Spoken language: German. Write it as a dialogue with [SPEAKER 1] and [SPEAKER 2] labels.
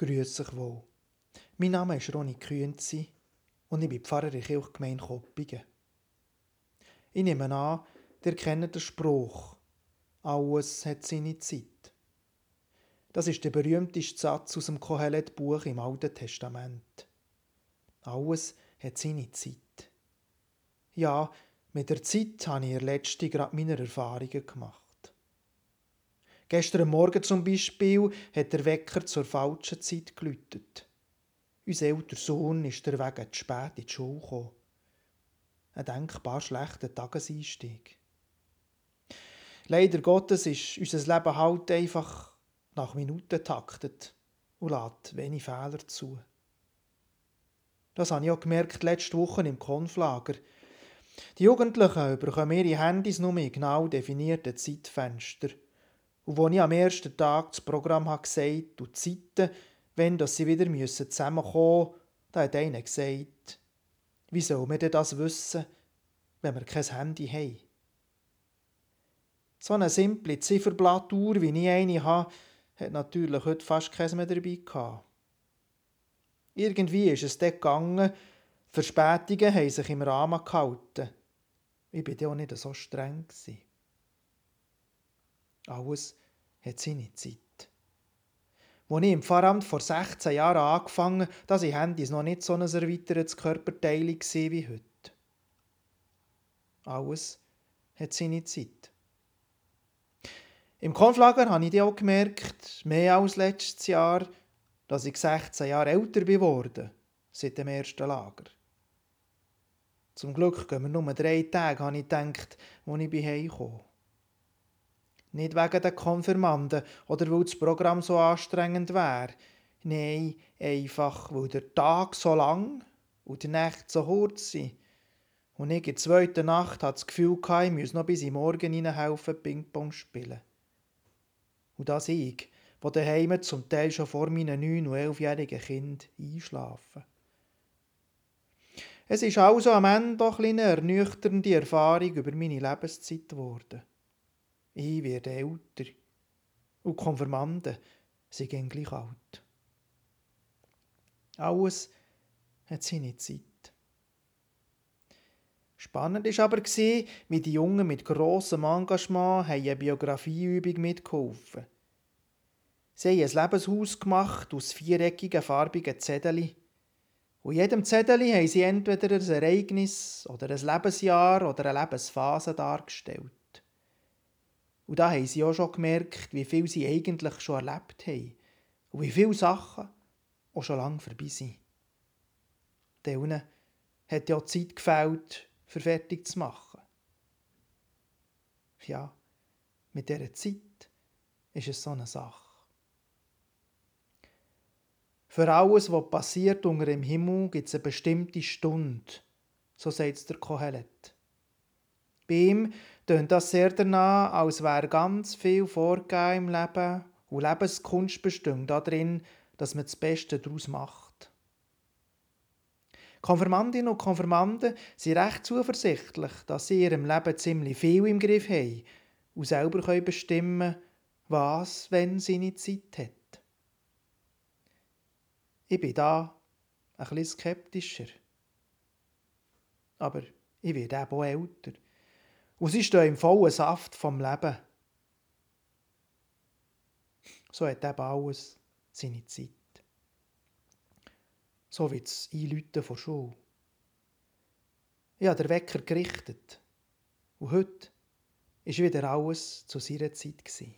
[SPEAKER 1] Grüß euch wohl. Mein Name ist Ronny Kühnzi und ich bin Pfarrer in Kirchgemeinde Koppingen. Ich nehme an, ihr kennt den Spruch, alles hat seine Zeit. Das ist der berühmteste Satz aus dem Kohelet-Buch im Alten Testament. Alles hat seine Zeit. Ja, mit der Zeit habe ich letzte gerade meine Erfahrungen gemacht. Gestern Morgen zum Beispiel hat der Wecker zur falschen Zeit geläutet. Unser älterer Sohn ist der Weg zu spät in die Schule gekommen. Ein denkbar schlechter Tageseinstieg. Leider Gottes ist unser Leben halt einfach nach Minuten taktet und lässt wenig Fehler zu. Das habe ich auch gemerkt letzte Woche im Konflager. Die Jugendlichen bekommen ihre Handys nur in genau definierten Zeitfenster – und als ich am ersten Tag das Programm habe gesagt und die Zeiten, wenn sie wieder zusammenkommen müssen, da hat einer gesagt, wie soll man denn das wissen, wenn wir kein Handy haben? So eine simple Zifferblattuhr, wie ich eine habe, hat natürlich heute fast keins mehr dabei gehabt. Irgendwie ist es dort gegangen, Verspätungen haben sich im Rahmen gehalten. Ich war auch nicht so streng. Alles hat seine Zeit. Als ich im Pfarramt vor 16 Jahren angefangen habe, da waren Handys noch nicht so ein erweitertes Körperteil wie heute. Alles hat seine Zeit. Im Konflager habe ich auch gemerkt, mehr als letztes Jahr, dass ich 16 Jahre älter geworden seit dem ersten Lager. Zum Glück gehen wir nur drei Tage, habe ich gedacht, als ich heimkam. Nicht wegen der Konfirmanden oder weil das Programm so anstrengend wäre. Nein, einfach, weil der Tag so lang und die Nacht so kurz sind. Und ich in der zweiten Nacht hatte das Gefühl, ich müsse noch bis in Morgen helfen, Ping-Pong spielen. Und das ich, wo daheim zum Teil schon vor meinen neun- und elfjährigen Kind einschlafen. Es ist also am Ende doch eine ernüchternde Erfahrung über meine Lebenszeit geworden. Ich werde älter. Und Konfirmanden sind gleich alt. Alles hat seine Zeit. Spannend war aber, wie die Jungen mit grossem Engagement eine Biografieübung mitgeholfen Sie haben ein Lebenshaus gemacht aus viereckigen farbigen Zetteln. Und jedem Zettel haben sie entweder ein Ereignis oder ein Lebensjahr oder eine Lebensphase dargestellt. Und da haben sie auch schon gemerkt, wie viel sie eigentlich schon erlebt haben und wie viele Sachen auch schon lange vorbei sind. Denen hat ja Zeit gefällt, für fertig zu machen. Ja, mit dieser Zeit ist es so eine Sache. Für alles, was passiert unter dem Himmel, gibt es eine bestimmte Stunde, so sagt der Kohelet. Bei ihm tönt das sehr danach, als wäre ganz viel vorgegeben im Leben und Lebenskunst bestimmt darin, dass man das Beste daraus macht. Konfirmandinnen und Konfirmanden sind recht zuversichtlich, dass sie in ihrem Leben ziemlich viel im Griff haben und selber bestimmen können, was, wenn seine Zeit hat. Ich bin da ein bisschen skeptischer. Aber ich werde eben auch älter. Und sie stehen im vollen Saft vom Leben. So hat eben alles seine Zeit. So wie das Einläuten von Schule. Ich habe den Wecker gerichtet. Und heute war wieder alles zu seiner Zeit. Gewesen.